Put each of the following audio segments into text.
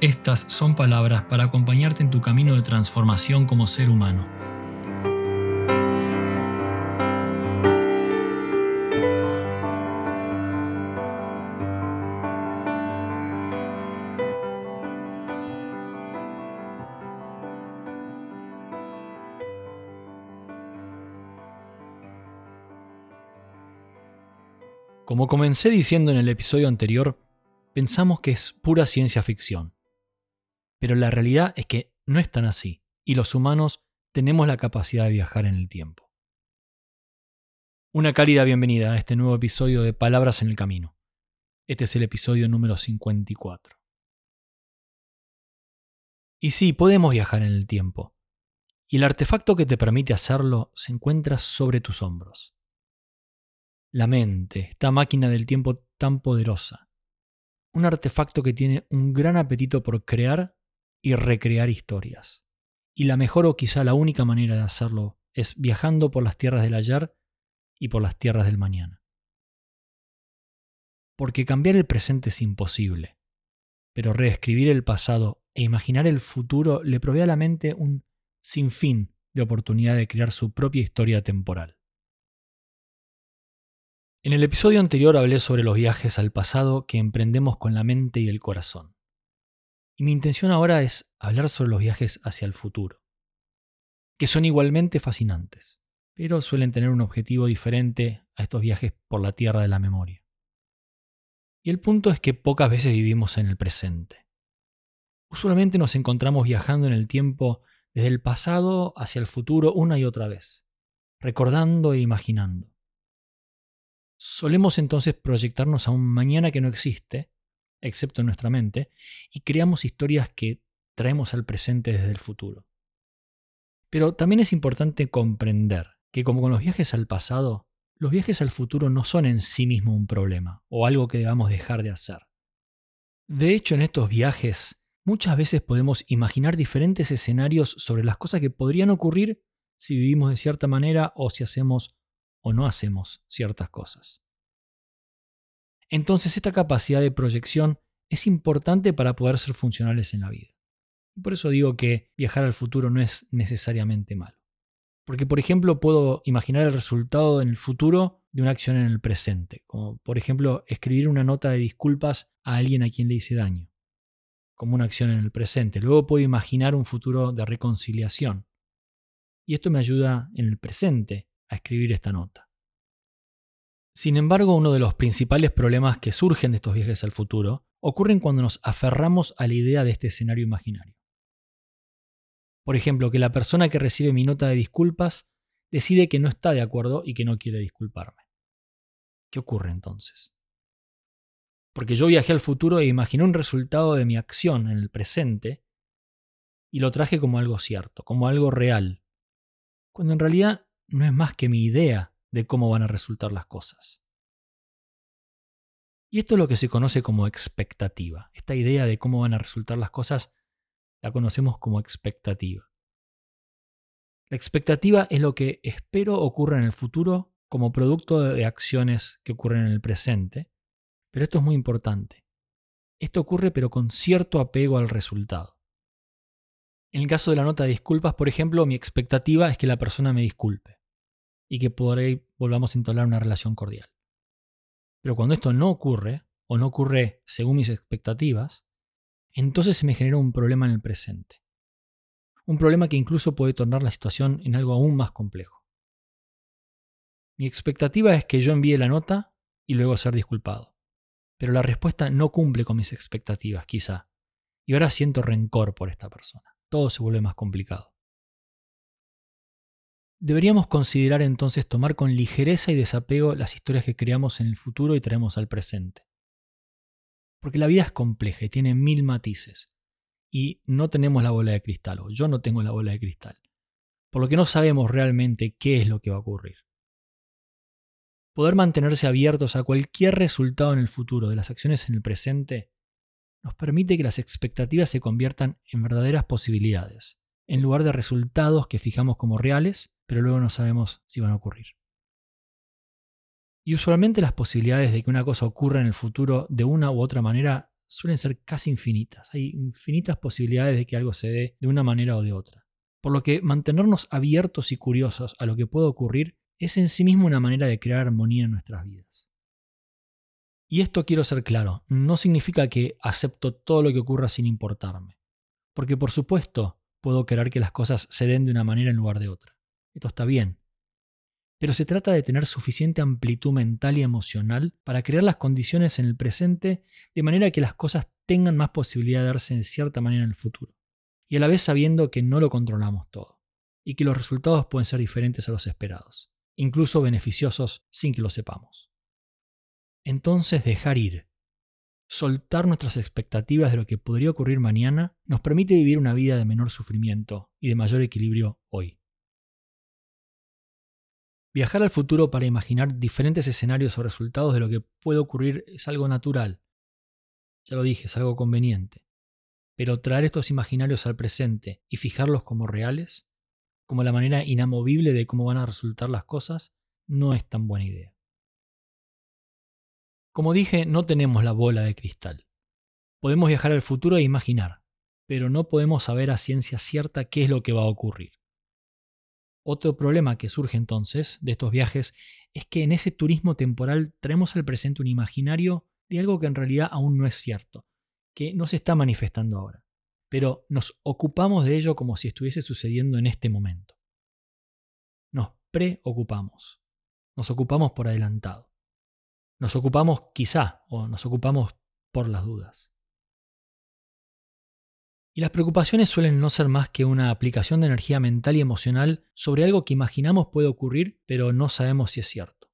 estas son palabras para acompañarte en tu camino de transformación como ser humano. Como comencé diciendo en el episodio anterior, pensamos que es pura ciencia ficción. Pero la realidad es que no es tan así, y los humanos tenemos la capacidad de viajar en el tiempo. Una cálida bienvenida a este nuevo episodio de Palabras en el Camino. Este es el episodio número 54. Y sí, podemos viajar en el tiempo, y el artefacto que te permite hacerlo se encuentra sobre tus hombros. La mente, esta máquina del tiempo tan poderosa. Un artefacto que tiene un gran apetito por crear y recrear historias. Y la mejor o quizá la única manera de hacerlo es viajando por las tierras del ayer y por las tierras del mañana. Porque cambiar el presente es imposible, pero reescribir el pasado e imaginar el futuro le provee a la mente un sinfín de oportunidad de crear su propia historia temporal. En el episodio anterior hablé sobre los viajes al pasado que emprendemos con la mente y el corazón. Y mi intención ahora es hablar sobre los viajes hacia el futuro, que son igualmente fascinantes, pero suelen tener un objetivo diferente a estos viajes por la tierra de la memoria. Y el punto es que pocas veces vivimos en el presente. Usualmente nos encontramos viajando en el tiempo desde el pasado hacia el futuro una y otra vez, recordando e imaginando. Solemos entonces proyectarnos a un mañana que no existe excepto en nuestra mente, y creamos historias que traemos al presente desde el futuro. Pero también es importante comprender que como con los viajes al pasado, los viajes al futuro no son en sí mismo un problema o algo que debamos dejar de hacer. De hecho, en estos viajes muchas veces podemos imaginar diferentes escenarios sobre las cosas que podrían ocurrir si vivimos de cierta manera o si hacemos o no hacemos ciertas cosas. Entonces esta capacidad de proyección es importante para poder ser funcionales en la vida. Por eso digo que viajar al futuro no es necesariamente malo. Porque, por ejemplo, puedo imaginar el resultado en el futuro de una acción en el presente, como por ejemplo escribir una nota de disculpas a alguien a quien le hice daño, como una acción en el presente. Luego puedo imaginar un futuro de reconciliación. Y esto me ayuda en el presente a escribir esta nota. Sin embargo, uno de los principales problemas que surgen de estos viajes al futuro ocurren cuando nos aferramos a la idea de este escenario imaginario. Por ejemplo, que la persona que recibe mi nota de disculpas decide que no está de acuerdo y que no quiere disculparme. ¿Qué ocurre entonces? Porque yo viajé al futuro e imaginé un resultado de mi acción en el presente y lo traje como algo cierto, como algo real, cuando en realidad no es más que mi idea de cómo van a resultar las cosas. Y esto es lo que se conoce como expectativa. Esta idea de cómo van a resultar las cosas la conocemos como expectativa. La expectativa es lo que espero ocurra en el futuro como producto de acciones que ocurren en el presente, pero esto es muy importante. Esto ocurre pero con cierto apego al resultado. En el caso de la nota de disculpas, por ejemplo, mi expectativa es que la persona me disculpe y que por ahí volvamos a entablar una relación cordial. Pero cuando esto no ocurre, o no ocurre según mis expectativas, entonces se me genera un problema en el presente. Un problema que incluso puede tornar la situación en algo aún más complejo. Mi expectativa es que yo envíe la nota y luego ser disculpado. Pero la respuesta no cumple con mis expectativas, quizá. Y ahora siento rencor por esta persona. Todo se vuelve más complicado. Deberíamos considerar entonces tomar con ligereza y desapego las historias que creamos en el futuro y traemos al presente. Porque la vida es compleja y tiene mil matices. Y no tenemos la bola de cristal, o yo no tengo la bola de cristal. por lo que no sabemos realmente qué es lo que va a ocurrir. Poder mantenerse abiertos a cualquier resultado en el futuro de las acciones en el presente nos permite que las expectativas se conviertan en verdaderas posibilidades, en lugar de resultados que fijamos como reales, pero luego no sabemos si van a ocurrir. Y usualmente las posibilidades de que una cosa ocurra en el futuro de una u otra manera suelen ser casi infinitas. Hay infinitas posibilidades de que algo se dé de una manera o de otra. Por lo que mantenernos abiertos y curiosos a lo que puede ocurrir es en sí mismo una manera de crear armonía en nuestras vidas. Y esto quiero ser claro, no significa que acepto todo lo que ocurra sin importarme. Porque por supuesto puedo querer que las cosas se den de una manera en lugar de otra. Esto está bien. Pero se trata de tener suficiente amplitud mental y emocional para crear las condiciones en el presente de manera que las cosas tengan más posibilidad de darse en cierta manera en el futuro y a la vez sabiendo que no lo controlamos todo, y que los resultados pueden ser diferentes a los esperados, incluso beneficiosos sin que lo sepamos. Entonces dejar ir, soltar nuestras expectativas de lo que podría ocurrir mañana, nos permite vivir una vida de menor sufrimiento y de mayor equilibrio hoy. Viajar al futuro para imaginar diferentes escenarios o resultados de lo que puede ocurrir es algo natural. Ya lo dije, es algo conveniente. Pero traer estos imaginarios al presente y fijarlos como reales, como la manera inamovible de cómo van a resultar las cosas, no es tan buena idea. Como dije, no tenemos la bola de cristal. Podemos viajar al futuro e imaginar, pero no podemos saber a ciencia cierta qué es lo que va a ocurrir. Otro problema que surge entonces de estos viajes es que en ese turismo temporal traemos al presente un imaginario de algo que en realidad aún no es cierto, que no se está manifestando ahora, pero nos ocupamos de ello como si estuviese sucediendo en este momento. Nos preocupamos, nos ocupamos por adelantado, nos ocupamos quizá o nos ocupamos por las dudas. Y las preocupaciones suelen no ser más que una aplicación de energía mental y emocional sobre algo que imaginamos puede ocurrir, pero no sabemos si es cierto.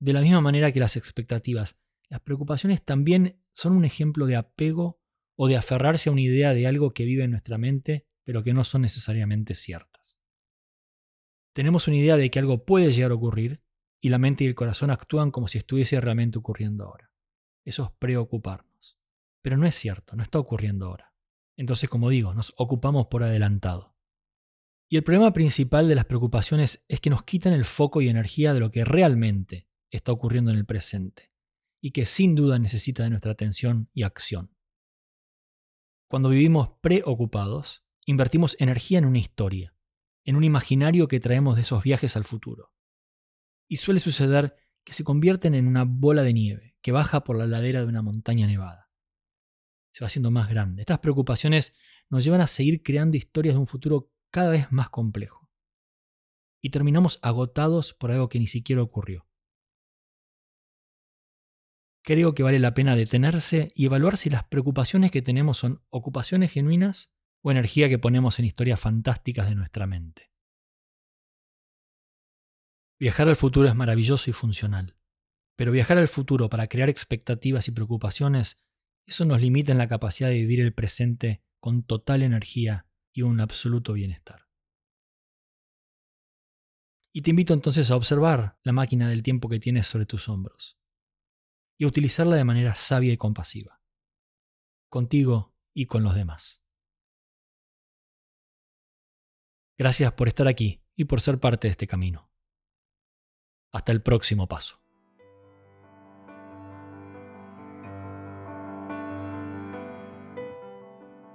De la misma manera que las expectativas, las preocupaciones también son un ejemplo de apego o de aferrarse a una idea de algo que vive en nuestra mente, pero que no son necesariamente ciertas. Tenemos una idea de que algo puede llegar a ocurrir y la mente y el corazón actúan como si estuviese realmente ocurriendo ahora. Eso es preocuparnos. Pero no es cierto, no está ocurriendo ahora. Entonces, como digo, nos ocupamos por adelantado. Y el problema principal de las preocupaciones es que nos quitan el foco y energía de lo que realmente está ocurriendo en el presente y que sin duda necesita de nuestra atención y acción. Cuando vivimos preocupados, invertimos energía en una historia, en un imaginario que traemos de esos viajes al futuro. Y suele suceder que se convierten en una bola de nieve que baja por la ladera de una montaña nevada. Se va haciendo más grande. Estas preocupaciones nos llevan a seguir creando historias de un futuro cada vez más complejo. Y terminamos agotados por algo que ni siquiera ocurrió creo que vale la pena detenerse y evaluar si las preocupaciones que tenemos son ocupaciones genuinas o energía que ponemos en historias fantásticas de nuestra mente. Viajar al futuro es maravilloso y funcional, pero viajar al futuro para crear expectativas y preocupaciones, eso nos limita en la capacidad de vivir el presente con total energía y un absoluto bienestar. Y te invito entonces a observar la máquina del tiempo que tienes sobre tus hombros y utilizarla de manera sabia y compasiva, contigo y con los demás. Gracias por estar aquí y por ser parte de este camino. Hasta el próximo paso.